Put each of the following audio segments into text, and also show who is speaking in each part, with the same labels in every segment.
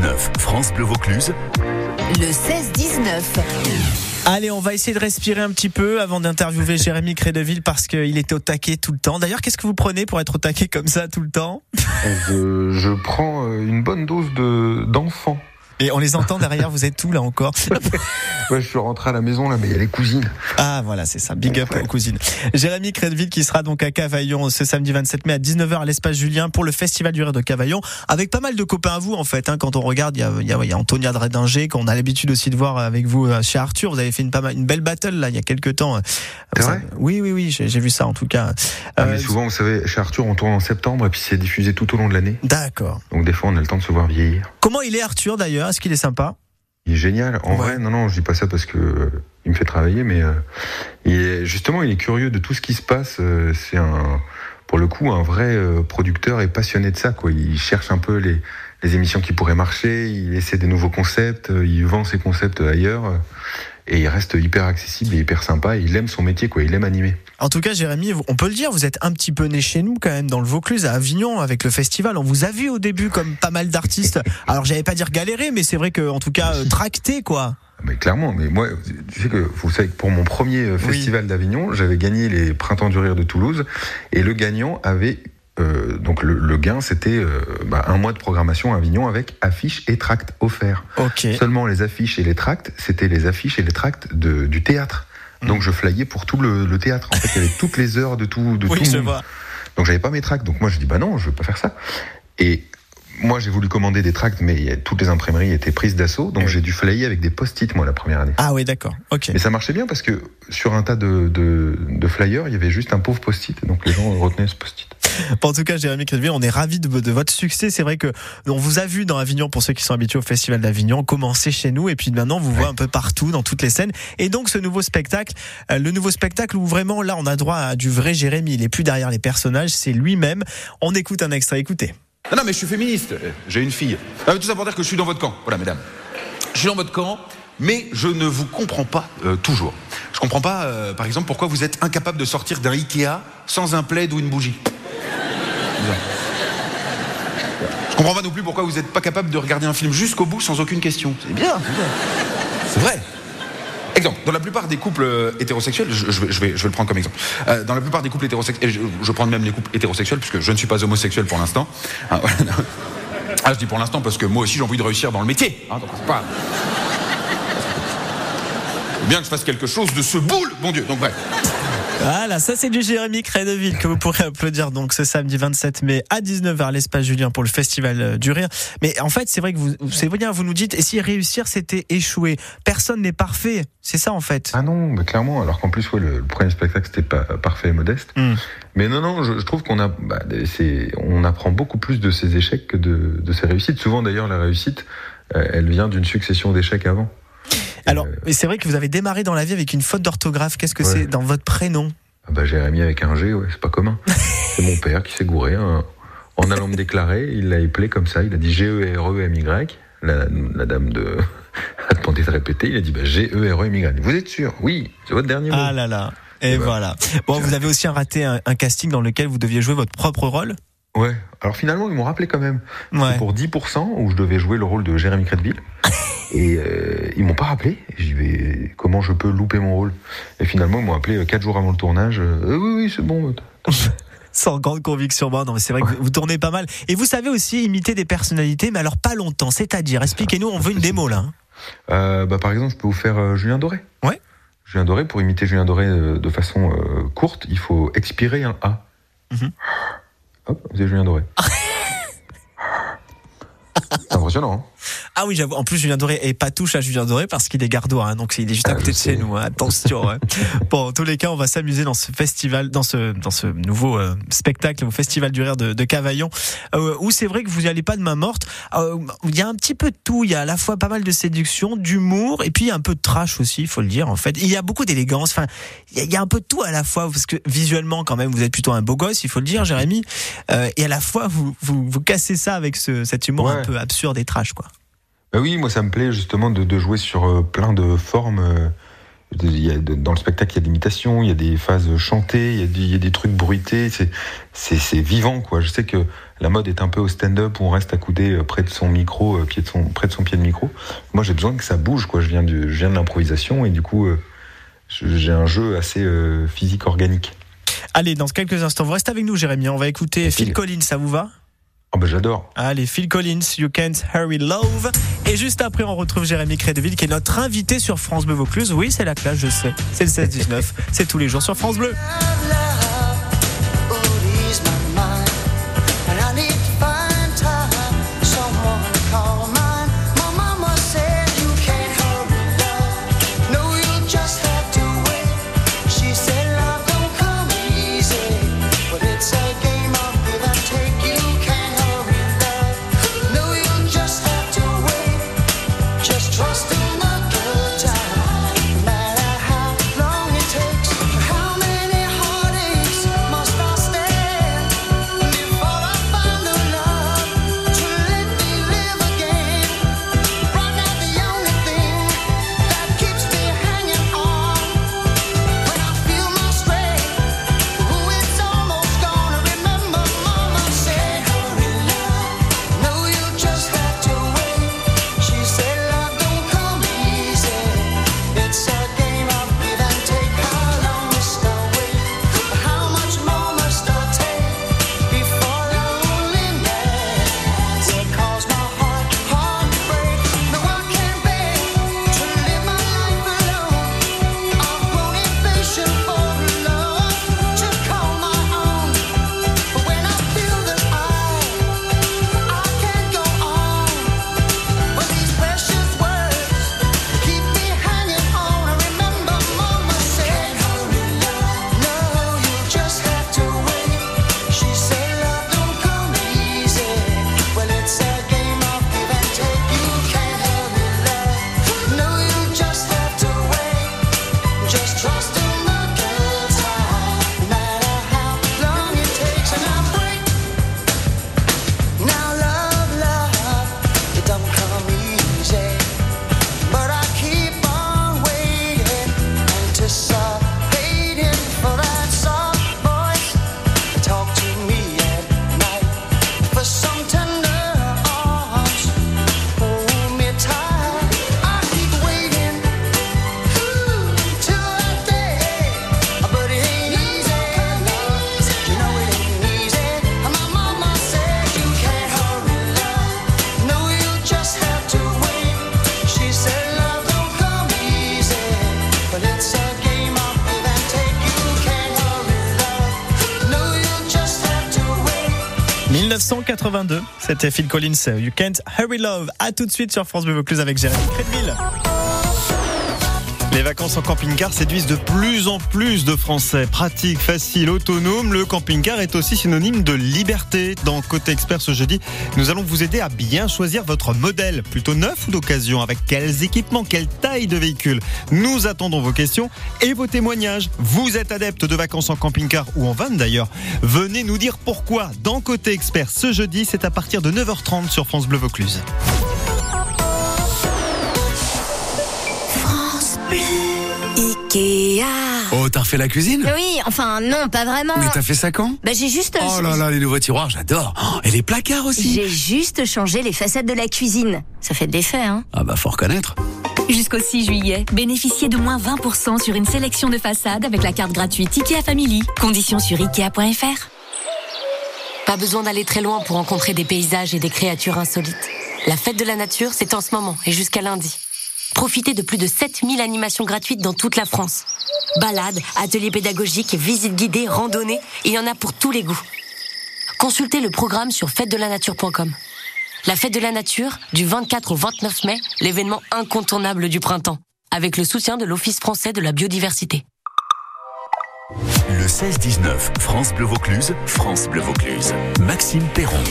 Speaker 1: 16-19, France Bleu Vaucluse.
Speaker 2: Le 16-19.
Speaker 3: Allez, on va essayer de respirer un petit peu avant d'interviewer Jérémy Crédeville parce qu'il était au taquet tout le temps. D'ailleurs, qu'est-ce que vous prenez pour être au taquet comme ça tout le temps?
Speaker 4: Je, je prends euh, une bonne dose de d'enfant.
Speaker 3: Et on les entend derrière, vous êtes où là encore
Speaker 4: Ouais, je suis rentré à la maison là, mais il y a les cousines.
Speaker 3: Ah voilà, c'est ça. Big up aux cousines. Jérémy Crédeville qui sera donc à Cavaillon ce samedi 27 mai à 19h à l'espace Julien pour le Festival du Rire de Cavaillon avec pas mal de copains à vous en fait. Hein, quand on regarde, il y a, y a, y a Antonia Dredinger qu'on a l'habitude aussi de voir avec vous euh, chez Arthur. Vous avez fait une, pas mal, une belle battle là il y a quelques temps.
Speaker 4: C'est vrai?
Speaker 3: Oui, oui, oui, j'ai vu ça en tout cas.
Speaker 4: Ah,
Speaker 3: Euh,
Speaker 4: mais souvent, vous savez, chez Arthur, on tourne en septembre et puis c'est diffusé tout au long de l'année.
Speaker 3: D'accord.
Speaker 4: Donc des fois, on a le temps de se voir vieillir.
Speaker 3: Comment il est Arthur d'ailleurs? Est-ce qu'il est sympa
Speaker 4: Il est génial. En
Speaker 3: Ouais.
Speaker 4: vrai, non, non, je dis pas ça parce que euh, il me fait travailler, mais euh, il est, justement, il est curieux de tout ce qui se passe. euh, c'est un, pour le coup, un vrai producteur et passionné de ça. Quoi. Il cherche un peu les, les émissions qui pourraient marcher. Il essaie des nouveaux concepts. Il vend ses concepts ailleurs. Et il reste hyper accessible et hyper sympa. Et il aime son métier, quoi. Il aime animer.
Speaker 3: En tout cas, Jérémy, on peut le dire, vous êtes un petit peu né chez nous quand même dans le Vaucluse, à Avignon, avec le festival. On vous a vu au début comme pas mal d'artistes. Alors, j'allais pas dire galérer, mais c'est vrai que, en tout cas, euh, tracté quoi.
Speaker 4: Mais clairement, mais moi, tu sais que vous savez que pour mon premier euh,
Speaker 3: Oui.
Speaker 4: festival d'Avignon, j'avais gagné les Printemps du Rire de Toulouse, et le gagnant avait euh, donc le, le gain, c'était euh, bah, un mois de programmation à Avignon avec affiches et tracts offerts.
Speaker 3: Ok.
Speaker 4: Seulement les affiches et les tracts, c'était les affiches et les tracts de, du théâtre.
Speaker 3: Mm.
Speaker 4: Donc je flyais pour tout le, le théâtre. En fait, il y avait toutes les heures de tout. De
Speaker 3: Oui,
Speaker 4: tout
Speaker 3: je vois.
Speaker 4: donc j'avais pas mes tracts. Donc moi je dis bah non, je veux pas faire ça. Et moi j'ai voulu commander des tracts, mais toutes les imprimeries étaient prises d'assaut. Donc
Speaker 3: Oui.
Speaker 4: j'ai dû flyer avec des post-it moi la première année.
Speaker 3: Ah oui, d'accord. Ok.
Speaker 4: Mais ça marchait bien parce que sur un tas de, de, de flyers, il y avait juste un pauvre post-it. Donc les gens retenaient ce post-it.
Speaker 3: Bon, en tout cas, Jérémy Crédville, on est ravis de, de votre succès. C'est vrai que on vous a vu dans Avignon, pour ceux qui sont habitués au Festival d'Avignon, commencer chez nous, et puis maintenant, on vous voit un peu partout, dans toutes les scènes. Et donc, ce nouveau spectacle, euh, le nouveau spectacle où vraiment, là, on a droit à du vrai Jérémy. Il est plus derrière les personnages, c'est lui-même. On écoute un extrait, écoutez.
Speaker 5: Non, non, mais je suis féministe. J'ai une fille. Ah, tout ça pour dire que je suis dans votre camp. Voilà, mesdames. Je suis dans votre camp, mais je ne vous comprends pas euh, toujours. Je comprends pas, euh, par exemple, pourquoi vous êtes incapable de sortir d'un Ikea sans un plaid ou une bougie. Je comprends pas non plus pourquoi vous n'êtes pas capable de regarder un film jusqu'au bout sans aucune question. C'est bien, c'est bien. C'est vrai. Exemple, dans la plupart des couples euh, hétérosexuels, je, je vais, je, vais, je vais le prendre comme exemple. Euh, dans la plupart des couples hétérosexuels, je, je prends même les couples hétérosexuels puisque je ne suis pas homosexuel pour l'instant. Hein, voilà. Ah, je dis pour l'instant parce que moi aussi j'ai envie de réussir dans le métier. Hein, donc c'est pas. Bien que je fasse quelque chose de ce boule, mon Dieu. Donc bref.
Speaker 3: Voilà, ça c'est du Jérémy Crédeville que vous pourrez applaudir donc ce samedi 27 mai à 19h à l'espace Julien pour le festival euh, du rire. Mais en fait, c'est vrai que vous c'est bien vous nous dites et si réussir c'était échouer? Personne n'est parfait, c'est ça en fait.
Speaker 4: Ah non, mais clairement. Alors qu'en plus, ouais, le, le premier spectacle c'était pas parfait et modeste.
Speaker 3: Hmm.
Speaker 4: Mais non, non, je, je trouve qu'on a, bah, on apprend beaucoup plus de ses échecs que de, de ses réussites. Souvent d'ailleurs, la réussite, euh, elle vient d'une succession d'échecs avant.
Speaker 3: Alors,
Speaker 4: Euh,
Speaker 3: c'est vrai que vous avez démarré dans la vie avec une faute d'orthographe. Qu'est-ce que
Speaker 4: Ouais.
Speaker 3: c'est dans votre prénom
Speaker 4: Ah bah, Jérémy avec un G, ouais, c'est pas commun. c'est mon père qui s'est gouré. hein. En allant me déclarer, il l'a appelé comme ça. Il a dit G-E-R-E-M-Y. La, la dame de a demandé de répéter. Il a dit bah, G-E-R-E-M-Y. Vous êtes sûr? Oui, c'est votre dernier mot.
Speaker 3: Ah là là. Et
Speaker 4: Et ben.
Speaker 3: voilà. Bon, vous avez aussi raté un, un casting dans lequel vous deviez jouer votre propre rôle.
Speaker 4: Ouais. Alors finalement, ils m'ont rappelé quand même.
Speaker 3: Ouais.
Speaker 4: C'est pour 10% où je devais jouer le rôle de Jérémy Crédville. Et euh, ils m'ont pas rappelé. J'y vais. Comment je peux louper mon rôle? Et finalement, ils m'ont appelé 4 jours avant le tournage. Euh, oui, oui, c'est bon.
Speaker 3: Sans grande conviction. Bon, non, mais c'est vrai que vous, tournez pas mal. Et vous savez aussi imiter des personnalités, mais alors pas longtemps. C'est-à-dire, expliquez-nous, on veut une démo là. hein.
Speaker 4: Euh, bah, par exemple, je peux vous faire euh, Julien Doré.
Speaker 3: Ouais.
Speaker 4: Julien Doré, pour imiter Julien Doré euh, de façon euh, courte, il faut expirer un A.
Speaker 3: Mhm.
Speaker 4: Hop, vous avez Julien Doré. C'est impressionnant. Hein
Speaker 3: Ah oui, j'avoue. En plus, Julien Doré est pas touche à Julien Doré parce qu'il est gardois, hein, donc il est juste à
Speaker 4: Ah,
Speaker 3: côté de chez nous. hein. Attention. hein. Bon, en tous les cas, on va s'amuser dans ce festival, dans ce dans ce nouveau euh, spectacle au Festival du rire de, de Cavaillon, euh, où c'est vrai que vous n'y allez pas de main morte. Euh, Il y a un petit peu de tout. Il y a à la fois pas mal de séduction, d'humour, et puis un peu de trash aussi, il faut le dire. En fait, il y a beaucoup d'élégance. Enfin, il y, a, il y a un peu de tout à la fois parce que visuellement, quand même, vous êtes plutôt un beau gosse, il faut le dire, Jérémy. Et à la fois, vous vous, vous cassez ça avec ce, cet humour un peu absurde et trash, quoi.
Speaker 4: Bah oui, moi ça me plaît justement de, de jouer sur euh, plein de formes. euh, il y a de- dans le spectacle, il y a de l'imitation, il y a des phases chantées, il y a des, il y a des trucs bruités. C'est, c'est, c'est vivant, quoi. Je sais que la mode est un peu au stand-up où on reste accoudé euh, près de son micro, euh, pied de son, près de son pied de micro. Moi, j'ai besoin que ça bouge, quoi. Je viens, du, je viens de l'improvisation et du coup, euh, je- j'ai un jeu assez euh, physique organique.
Speaker 6: Allez, dans quelques instants, vous restez avec nous, Jérémy. On va écouter Phil. Collins, ça vous va?
Speaker 4: Oh bah j'adore.
Speaker 6: Allez, Phil Collins, You Can't Hurry Love. Et juste après, on retrouve Jérémy Crédeville, qui est notre invité sur France Bleu Vaucluse. Oui, c'est la classe, je sais. C'est le 16-19. c'est tous les jours sur France Bleu. 182. C'était Phil Collins, You Can't Hurry Love. À tout de suite sur France Bleu avec Jérémy Crédville.
Speaker 7: Les vacances en camping-car séduisent de plus en plus de Français. Pratique, facile, autonome, le camping-car est aussi synonyme de liberté. Dans Côté Expert ce jeudi, nous allons vous aider à bien choisir votre modèle, plutôt neuf ou d'occasion, avec quels équipements, quelle taille de véhicule. Nous attendons vos questions et vos témoignages. Vous êtes adepte de vacances en camping-car ou en van d'ailleurs. Venez nous dire pourquoi. Dans Côté Expert ce jeudi, c'est à partir de 9h30 sur France Bleu Vaucluse.
Speaker 2: Ikea.
Speaker 8: Oh, t'as refait la cuisine?
Speaker 2: Oui, enfin non, pas vraiment.
Speaker 8: Mais t'as fait ça quand?
Speaker 2: Bah j'ai juste.
Speaker 8: Oh là là, les nouveaux tiroirs, j'adore. Oh, et les placards aussi.
Speaker 2: J'ai juste changé les façades de la cuisine. Ça fait de l'effet, hein.
Speaker 8: Ah bah faut reconnaître.
Speaker 9: Jusqu'au 6 juillet, bénéficiez de moins 20% sur une sélection de façades avec la carte gratuite IKEA Family. Conditions sur ikea.fr.
Speaker 10: Pas besoin d'aller très loin pour rencontrer des paysages et des créatures insolites. La fête de la nature, c'est en ce moment et jusqu'à lundi. Profitez de plus de 7000 animations gratuites dans toute la France. Balades, ateliers pédagogiques, visites guidées, randonnées, il y en a pour tous les goûts. Consultez le programme sur fêtedelanature.com. La fête de la nature, du 24 au 29 mai, l'événement incontournable du printemps, avec le soutien de l'Office français de la biodiversité.
Speaker 11: Le 16-19, France Bleu Vaucluse, France Bleu Vaucluse. Maxime Perron.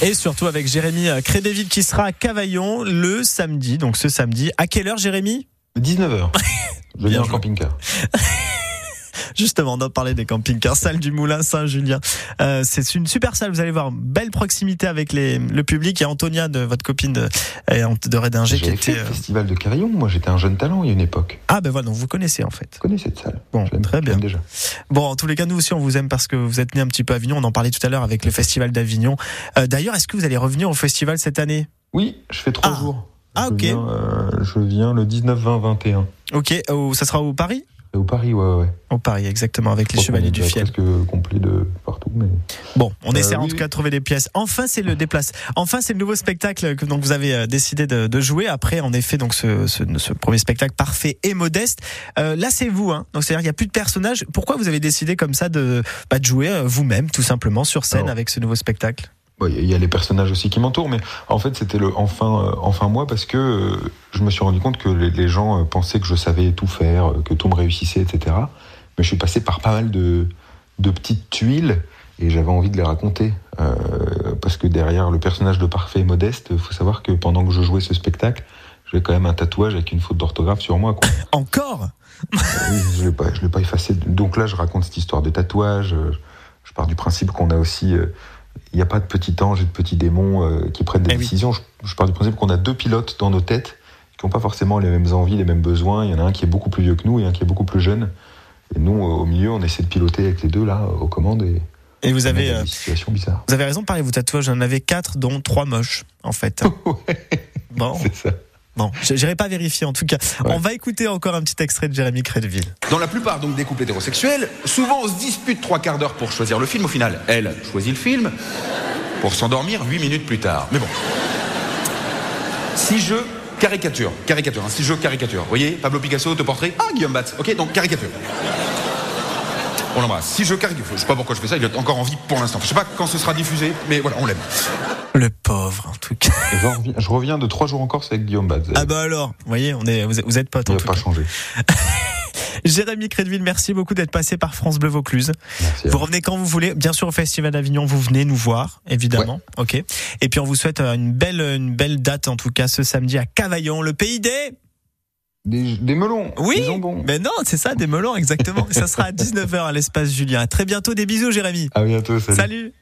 Speaker 6: Et surtout avec Jérémy Crédéville qui sera à Cavaillon le samedi. Donc ce samedi. À quelle heure, Jérémy?
Speaker 4: 19h. Je viens en camping-car.
Speaker 3: Justement, on en parlait des camping-cars, salle du Moulin Saint-Julien. Euh, c'est une super salle, vous allez voir, belle proximité avec les, le public. Il y a Antonia, de votre copine de, de Rédinger, qui
Speaker 4: fait
Speaker 3: était...
Speaker 4: le
Speaker 3: euh,
Speaker 4: festival de Cavaillon. Moi, j'étais un jeune talent il y a une époque.
Speaker 3: Ah ben voilà, donc vous connaissez en fait.
Speaker 4: Je connais cette salle.
Speaker 3: Bon,
Speaker 4: Je
Speaker 3: très bien.
Speaker 4: déjà.
Speaker 3: Bon, en tous les cas, nous aussi, on vous aime parce que vous êtes né un petit peu à Avignon. On en parlait tout à l'heure avec le festival d'Avignon. Euh, D'ailleurs, est-ce que vous allez revenir au festival cette année?
Speaker 4: Oui, je fais trois
Speaker 3: Ah.
Speaker 4: jours.
Speaker 3: Ah,
Speaker 4: Je
Speaker 3: ok.
Speaker 4: viens, euh, je viens le 19, 20, 21.
Speaker 3: Ok, au- ça sera au Paris?
Speaker 4: Et au Paris, ouais, ouais.
Speaker 3: Au Paris, exactement, avec les Chevaliers du Fiel.
Speaker 4: presque complet de partout, mais
Speaker 3: Bon, on
Speaker 4: Euh,
Speaker 3: essaie en tout cas de trouver des pièces. Enfin, c'est le déplace. Enfin, c'est le nouveau spectacle que donc vous avez euh, décidé de, de jouer après, en effet, donc ce, ce, ce premier spectacle parfait et modeste. Euh, là, c'est vous, hein. Donc c'est-à-dire qu'il n'y a plus de personnages. Pourquoi vous avez décidé comme ça de, bah, de jouer euh, vous-même, tout simplement, sur scène
Speaker 4: Alors.
Speaker 3: avec ce nouveau spectacle?
Speaker 4: Il y a les personnages aussi qui m'entourent, mais en fait c'était le enfin euh, enfin moi parce que euh, je me suis rendu compte que les, gens euh, pensaient que je savais tout faire, que tout me réussissait, etc. Mais je suis passé par pas mal de, de petites tuiles et j'avais envie de les raconter euh, parce que derrière le personnage de parfait et modeste, il faut savoir que pendant que je jouais ce spectacle, j'avais quand même un tatouage avec une faute d'orthographe sur moi. Quoi.
Speaker 3: Encore?
Speaker 4: Oui, je l'ai pas, je l'ai pas effacé. Donc là, je raconte cette histoire de tatouage. Je pars du principe qu'on a aussi, euh, il n'y a pas de petits anges et de petits démons euh, qui prennent des
Speaker 3: Eh oui.
Speaker 4: décisions. Je, je pars du principe qu'on a deux pilotes dans nos têtes qui n'ont pas forcément les mêmes envies, les mêmes besoins. Il y en a un qui est beaucoup plus vieux que nous et un qui est beaucoup plus jeune. Et nous, au milieu, on essaie de piloter avec les deux là aux commandes et
Speaker 3: Et vous avez, euh, vous avez raison de parler de vos tatouages. J'en avais quatre, dont trois moches, en fait. Bon,
Speaker 4: C'est ça.
Speaker 3: Bon, j'irai pas vérifier en tout cas.
Speaker 4: Ouais.
Speaker 3: On va écouter encore un petit extrait de Jérémy Crédville.
Speaker 5: Dans la plupart donc des couples hétérosexuels, souvent on se dispute trois quarts d'heure pour choisir le film. Au final, elle choisit le film pour s'endormir huit minutes plus tard. Mais bon. Si je caricature, caricature, hein, si je caricature, vous voyez, Pablo Picasso, te portrait, ah Guillaume Batz, ok, donc caricature. On l'embrasse. Si je caricature, je sais pas pourquoi je fais ça, il a encore envie pour l'instant. Je sais pas quand ce sera diffusé, mais voilà, on l'aime.
Speaker 3: Le pauvre, en tout cas.
Speaker 4: Je reviens- de trois jours en Corse avec Guillaume Baz.
Speaker 3: Ah bah alors, vous voyez, on est, vous êtes, vous êtes potes
Speaker 4: Il
Speaker 3: en
Speaker 4: n'a pas
Speaker 3: cas.
Speaker 4: changé.
Speaker 3: Jérémy Crédville, merci beaucoup d'être passé par France Bleu Vaucluse.
Speaker 4: Merci. Vous
Speaker 3: revenez quand vous voulez. Bien sûr, au Festival d'Avignon, vous venez nous voir, évidemment. Ok. Et puis, on vous souhaite euh, une belle, une belle date, en tout cas, ce samedi à Cavaillon, le pays des.
Speaker 4: Des, des melons.
Speaker 3: Oui.
Speaker 4: Des jambons.
Speaker 3: Mais non, c'est ça, des melons, exactement. ça sera à 19h à l'espace Julien. À très bientôt. Des bisous, Jérémy.
Speaker 4: À bientôt. salut.
Speaker 3: Salut.